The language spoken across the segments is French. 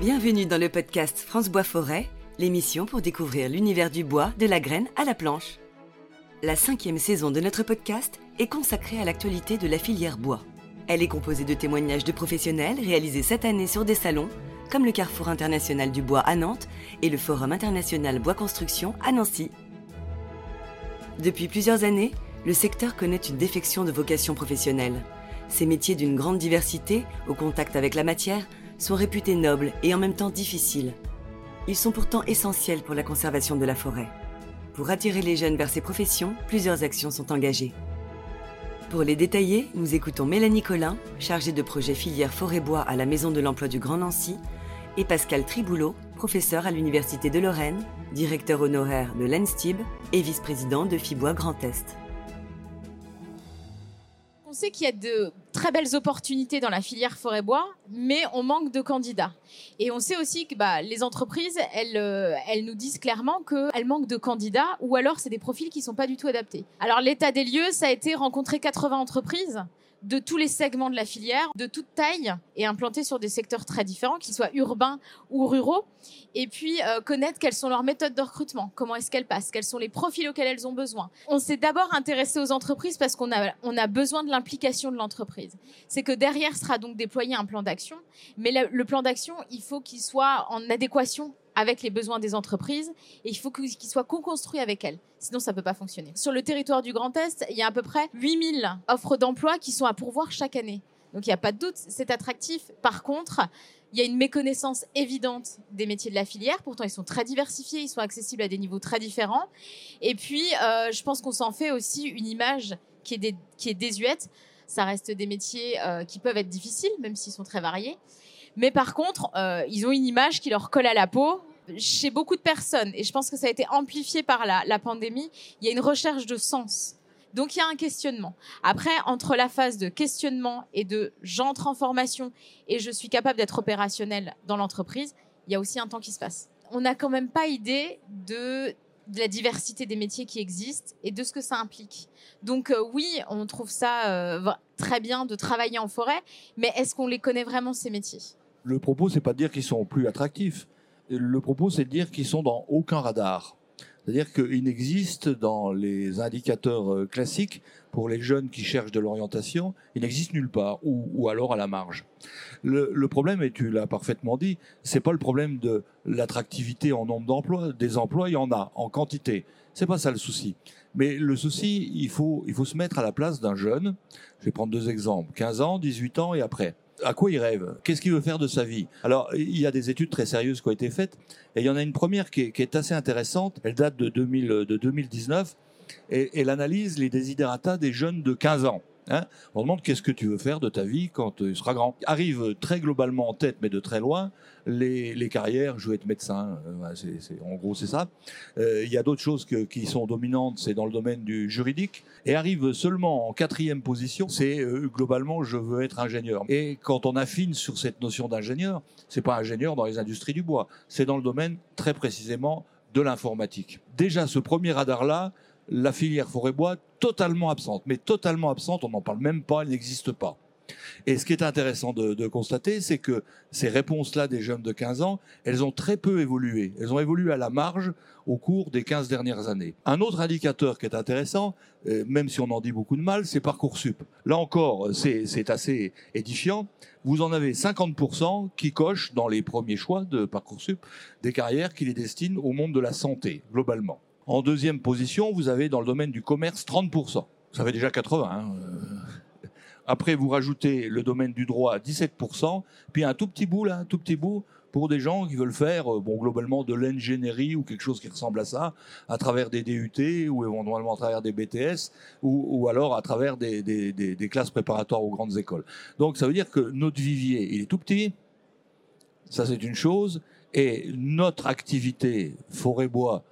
Bienvenue dans le podcast France Bois Forêt, l'émission pour découvrir l'univers du bois, de la graine à la planche. La cinquième saison de notre podcast est consacrée à l'actualité de la filière bois. Elle est composée de témoignages de professionnels réalisés cette année sur des salons, comme le Carrefour international du bois à Nantes et le Forum international bois construction à Nancy. Depuis plusieurs années, le secteur connaît une défection de vocations professionnelles. Ces métiers d'une grande diversité, au contact avec la matière, sont réputés nobles et en même temps difficiles. Ils sont pourtant essentiels pour la conservation de la forêt. Pour attirer les jeunes vers ces professions, plusieurs actions sont engagées. Pour les détailler, nous écoutons Mélanie Collin, chargée de projet filière forêt-bois à la Maison de l'Emploi du Grand Nancy, et Pascal Triboulot, professeur à l'Université de Lorraine, directeur honoraire de l'ENSTIB et vice-président de FIBOIS Grand Est. On sait qu'il y a de très belles opportunités dans la filière forêt-bois, mais on manque de candidats. Et on sait aussi que bah, les entreprises, elles, euh, elles nous disent clairement qu'elles manquent de candidats ou alors c'est des profils qui ne sont pas du tout adaptés. Alors l'état des lieux, ça a été rencontrer 80 entreprises de tous les segments de la filière, de toute taille, et implantés sur des secteurs très différents, qu'ils soient urbains ou ruraux, et puis euh, connaître quelles sont leurs méthodes de recrutement, comment est-ce qu'elles passent, quels sont les profils auxquels elles ont besoin. On s'est d'abord intéressé aux entreprises parce qu'on a, on a besoin de l'implication de l'entreprise. C'est que derrière sera donc déployé un plan d'action, mais le plan d'action, il faut qu'il soit en adéquation avec les besoins des entreprises et il faut qu'il soit co-construit avec elles. Sinon, ça ne peut pas fonctionner. Sur le territoire du Grand Est, il y a à peu près 8000 offres d'emploi qui sont à pourvoir chaque année. Donc, il n'y a pas de doute, c'est attractif. Par contre, il y a une méconnaissance évidente des métiers de la filière. Pourtant, ils sont très diversifiés, ils sont accessibles à des niveaux très différents. Et puis, euh, je pense qu'on s'en fait aussi une image qui est, qui est désuète. Ça reste des métiers euh, qui peuvent être difficiles, même s'ils sont très variés. Mais par contre, euh, ils ont une image qui leur colle à la peau. Chez beaucoup de personnes, et je pense que ça a été amplifié par la, pandémie, il y a une recherche de sens. Donc il y a un questionnement. Après, entre la phase de questionnement et de j'entre en formation et je suis capable d'être opérationnel dans l'entreprise, il y a aussi un temps qui se passe. On n'a quand même pas idée de de la diversité des métiers qui existent et de ce que ça implique. Donc euh, oui, on trouve ça euh, très bien de travailler en forêt, mais est-ce qu'on les connaît vraiment ces métiers? Le propos, c'est pas de dire qu'ils sont plus attractifs. Le propos, c'est de dire qu'ils sont dans aucun radar. C'est-à-dire qu'ils n'existent dans les indicateurs euh, classiques pour les jeunes qui cherchent de l'orientation, ils n'existent nulle part, ou, alors à la marge. Le, problème, et tu l'as parfaitement dit, c'est pas le problème de l'attractivité en nombre d'emplois. Des emplois, il y en a en quantité. C'est pas ça le souci. Mais le souci, il faut, il faut se mettre à la place d'un jeune. Je vais prendre deux exemples 15 ans, 18 ans et après à quoi il rêve? Qu'est-ce qu'il veut faire de sa vie? Alors, il y a des études très sérieuses qui ont été faites, et il y en a une première qui est, assez intéressante. Elle date de, 2000, de 2019, et elle analyse les désiderata des jeunes de 15 ans. Hein on demande qu'est-ce que tu veux faire de ta vie quand tu seras grand. Arrive très globalement en tête, mais de très loin, les, carrières. Je veux être médecin, euh, en gros c'est ça. Euh, il y a d'autres choses qui sont dominantes, c'est dans le domaine du juridique. Et arrive seulement en quatrième position, c'est euh, globalement je veux être ingénieur. Et quand on affine sur cette notion d'ingénieur, c'est pas ingénieur dans les industries du bois, c'est dans le domaine très précisément de l'informatique. Déjà ce premier radar là la filière forêt-bois totalement absente, mais totalement absente, on n'en parle même pas, elle n'existe pas. Et ce qui est intéressant de, constater, c'est que ces réponses-là des jeunes de 15 ans, elles ont très peu évolué. Elles ont évolué à la marge au cours des 15 dernières années. Un autre indicateur qui est intéressant, euh, même si on en dit beaucoup de mal, c'est Parcoursup. Là encore, c'est assez édifiant. Vous en avez 50% qui cochent dans les premiers choix de Parcoursup des carrières qui les destinent au monde de la santé, globalement. En deuxième position, vous avez dans le domaine du commerce 30%. Ça fait déjà 80. Hein. Après, vous rajoutez le domaine du droit 17%, puis un tout petit bout là, un tout petit bout pour des gens qui veulent faire, euh, bon, globalement de l'ingénierie ou quelque chose qui ressemble à ça, à travers des DUT ou éventuellement à travers des BTS ou, alors à travers des, des, classes préparatoires aux grandes écoles. Donc, ça veut dire que notre vivier, il est tout petit. Ça, c'est une chose. Et notre activité forêt-bois,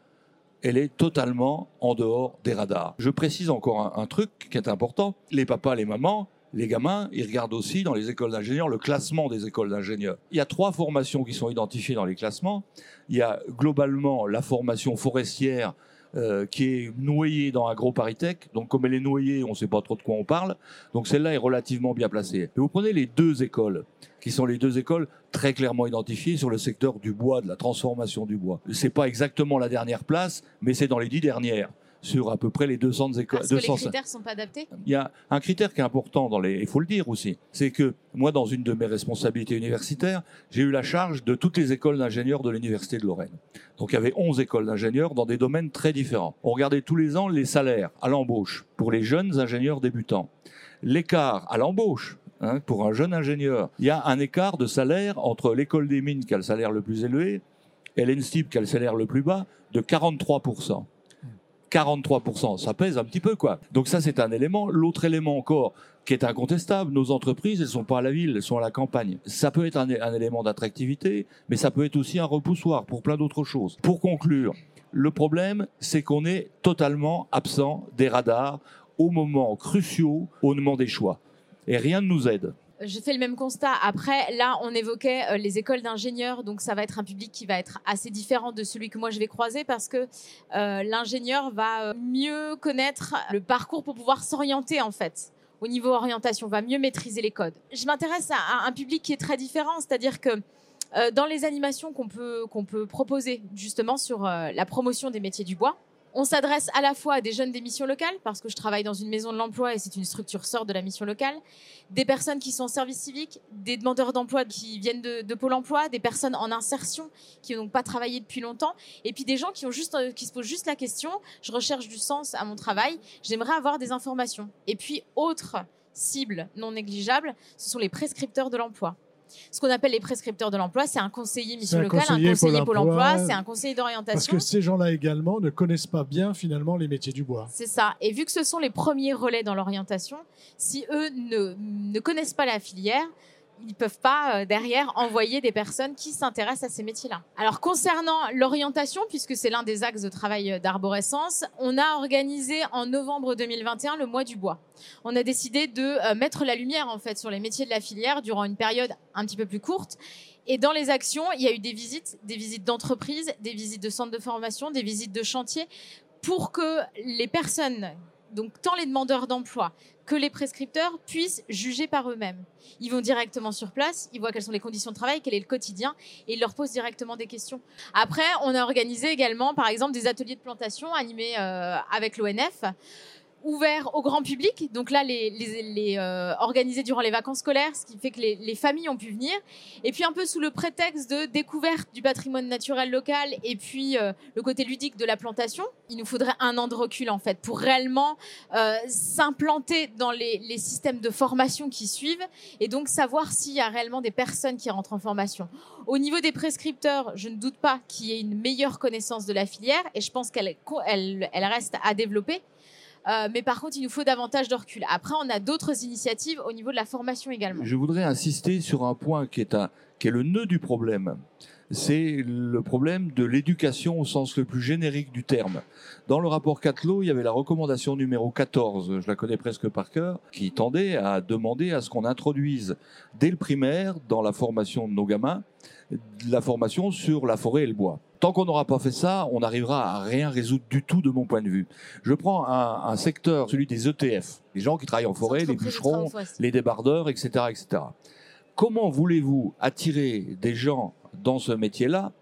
elle est totalement en dehors des radars. Je précise encore un, truc qui est important. Les papas, les mamans, les gamins, ils regardent aussi dans les écoles d'ingénieurs le classement des écoles d'ingénieurs. Il y a trois formations qui sont identifiées dans les classements. Il y a globalement la formation forestière euh, qui est noyée dans AgroParisTech. Donc comme elle est noyée, on ne sait pas trop de quoi on parle. Donc celle-là est relativement bien placée. Vous prenez les deux écoles, qui sont les deux écoles très clairement identifiées sur le secteur du bois, de la transformation du bois. C'est pas exactement la dernière place, mais c'est dans les dix dernières sur à peu près les 200 écoles. Parce que les critères sont pas adaptés Il y a un critère qui est important, dans les, il faut le dire aussi, c'est que moi, dans une de mes responsabilités universitaires, j'ai eu la charge de toutes les écoles d'ingénieurs de l'Université de Lorraine. Donc il y avait 11 écoles d'ingénieurs dans des domaines très différents. On regardait tous les ans les salaires à l'embauche pour les jeunes ingénieurs débutants. L'écart à l'embauche hein, pour un jeune ingénieur, il y a un écart de salaire entre l'école des mines qui a le salaire le plus élevé et l'ENSTIP qui a le salaire le plus bas de 43%. 43%, ça pèse un petit peu quoi. Donc ça c'est un élément. L'autre élément encore qui est incontestable, nos entreprises elles sont pas à la ville, elles sont à la campagne. Ça peut être un, élément d'attractivité, mais ça peut être aussi un repoussoir pour plein d'autres choses. Pour conclure, le problème c'est qu'on est totalement absent des radars au moment cruciaux, au moment des choix. Et rien ne nous aide. J'ai fait le même constat. Après, là, on évoquait euh, les écoles d'ingénieurs, donc ça va être un public qui va être assez différent de celui que moi je vais croiser parce que euh, l'ingénieur va euh, mieux connaître le parcours pour pouvoir s'orienter en fait. Au niveau orientation, va mieux maîtriser les codes. Je m'intéresse à, un public qui est très différent, c'est-à-dire que dans les animations qu'on peut, qu'on peut proposer justement sur la promotion des métiers du bois, on s'adresse à la fois à des jeunes des missions locales, parce que je travaille dans une maison de l'emploi et c'est une structure sort de la mission locale, des personnes qui sont en service civique, des demandeurs d'emploi qui viennent de, Pôle emploi, des personnes en insertion qui n'ont pas travaillé depuis longtemps, et puis des gens qui, ont juste, euh, qui se posent juste la question, je recherche du sens à mon travail, j'aimerais avoir des informations. Et puis, autre cible non négligeable, ce sont les prescripteurs de l'emploi ce qu'on appelle les prescripteurs de l'emploi. C'est un conseiller mission locale, un conseiller Pôle emploi, c'est un conseiller d'orientation. Parce que ces gens-là également ne connaissent pas bien finalement les métiers du bois. C'est ça. Et vu que ce sont les premiers relais dans l'orientation, si eux ne, ne connaissent pas la filière, ils peuvent pas euh, derrière envoyer des personnes qui s'intéressent à ces métiers-là. Alors concernant l'orientation, puisque c'est l'un des axes de travail euh, d'arborescence, on a organisé en novembre 2021 le mois du bois. On a décidé de euh, mettre la lumière en fait sur les métiers de la filière durant une période un petit peu plus courte. Et dans les actions, il y a eu des visites, des visites d'entreprise, des visites de centres de formation, des visites de chantier, pour que les personnes donc tant les demandeurs d'emploi que les prescripteurs puissent juger par eux-mêmes. Ils vont directement sur place, ils voient quelles sont les conditions de travail, quel est le quotidien, et ils leur posent directement des questions. Après, on a organisé également, par exemple, des ateliers de plantation animés euh, avec l'ONF ouvert au grand public. Donc là, les, les, euh, organisés durant les vacances scolaires, ce qui fait que les, familles ont pu venir. Et puis un peu sous le prétexte de découverte du patrimoine naturel local et puis euh, le côté ludique de la plantation, il nous faudrait un an de recul en fait pour réellement euh, s'implanter dans les, les systèmes de formation qui suivent et donc savoir s'il y a réellement des personnes qui rentrent en formation. Au niveau des prescripteurs, je ne doute pas qu'il y ait une meilleure connaissance de la filière et je pense qu'elle elle, elle reste à développer. Euh, mais par contre, il nous faut davantage de recul. Après, on a d'autres initiatives au niveau de la formation également. Je voudrais insister sur un point qui est, un, qui est le nœud du problème. C'est le problème de l'éducation au sens le plus générique du terme. Dans le rapport Catlo, il y avait la recommandation numéro 14, je la connais presque par cœur, qui tendait à demander à ce qu'on introduise dès le primaire, dans la formation de nos gamins, la formation sur la forêt et le bois. Tant qu'on n'aura pas fait ça, on n'arrivera à rien résoudre du tout de mon point de vue. Je prends un, secteur, celui des ETF, les gens qui travaillent en forêt, les bûcherons, les débardeurs, etc., etc. Comment voulez-vous attirer des gens dans ce métier-là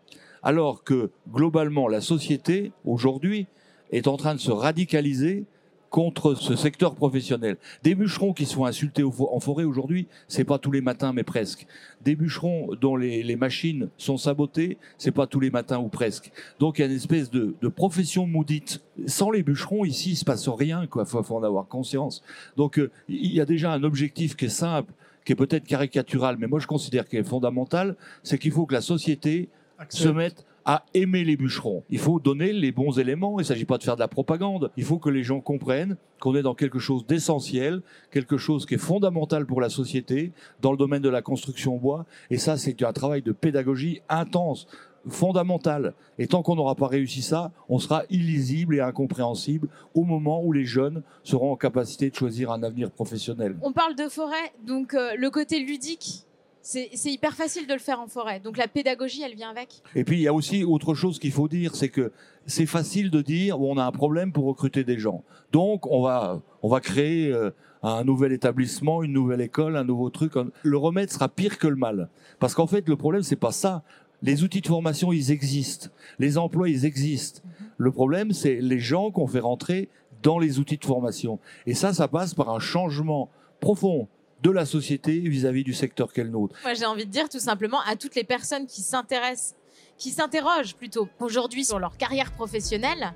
alors que globalement la société aujourd'hui est en train de se radicaliser contre ce secteur professionnel. Des bûcherons qui sont insultés en forêt aujourd'hui, c'est pas tous les matins, mais presque. Des bûcherons dont les, machines sont sabotées, c'est pas tous les matins ou presque. Donc il y a une espèce de, profession maudite. Sans les bûcherons, ici, il se passe rien, quoi. Faut, faut en avoir conscience. Donc euh, il y a déjà un objectif qui est simple, qui est peut-être caricatural, mais moi je considère qu'il est fondamental, c'est qu'il faut que la société se mette à aimer les bûcherons. Il faut donner les bons éléments. Il ne s'agit pas de faire de la propagande. Il faut que les gens comprennent qu'on est dans quelque chose d'essentiel, quelque chose qui est fondamental pour la société, dans le domaine de la construction bois. Et ça, c'est un travail de pédagogie intense fondamental. Et tant qu'on n'aura pas réussi ça, on sera illisible et incompréhensible au moment où les jeunes seront en capacité de choisir un avenir professionnel. On parle de forêt, donc euh, le côté ludique C'est hyper facile de le faire en forêt. Donc la pédagogie, elle vient avec. Et puis il y a aussi autre chose qu'il faut dire, c'est que c'est facile de dire on a un problème pour recruter des gens. Donc on va on va créer euh, un nouvel établissement, une nouvelle école, un nouveau truc. Le remède sera pire que le mal, parce qu'en fait le problème c'est pas ça. Les outils de formation ils existent, les emplois ils existent. Le problème c'est les gens qu'on fait rentrer dans les outils de formation. Et ça ça passe par un changement profond de la société vis-à-vis du secteur qu'elle nôtre. Moi, j'ai envie de dire tout simplement à toutes les personnes qui s'intéressent, qui s'interrogent plutôt aujourd'hui sur leur carrière professionnelle,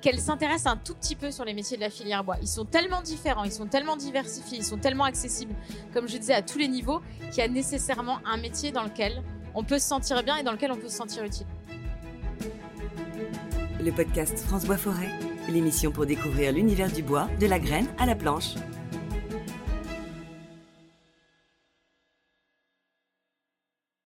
qu'elles s'intéressent un tout petit peu sur les métiers de la filière bois. Ils sont tellement différents, ils sont tellement diversifiés, ils sont tellement accessibles, comme je disais, à tous les niveaux, qu'il y a nécessairement un métier dans lequel on peut se sentir bien et dans lequel on peut se sentir utile. Le podcast France Bois Forêt, l'émission pour découvrir l'univers du bois, de la graine à la planche.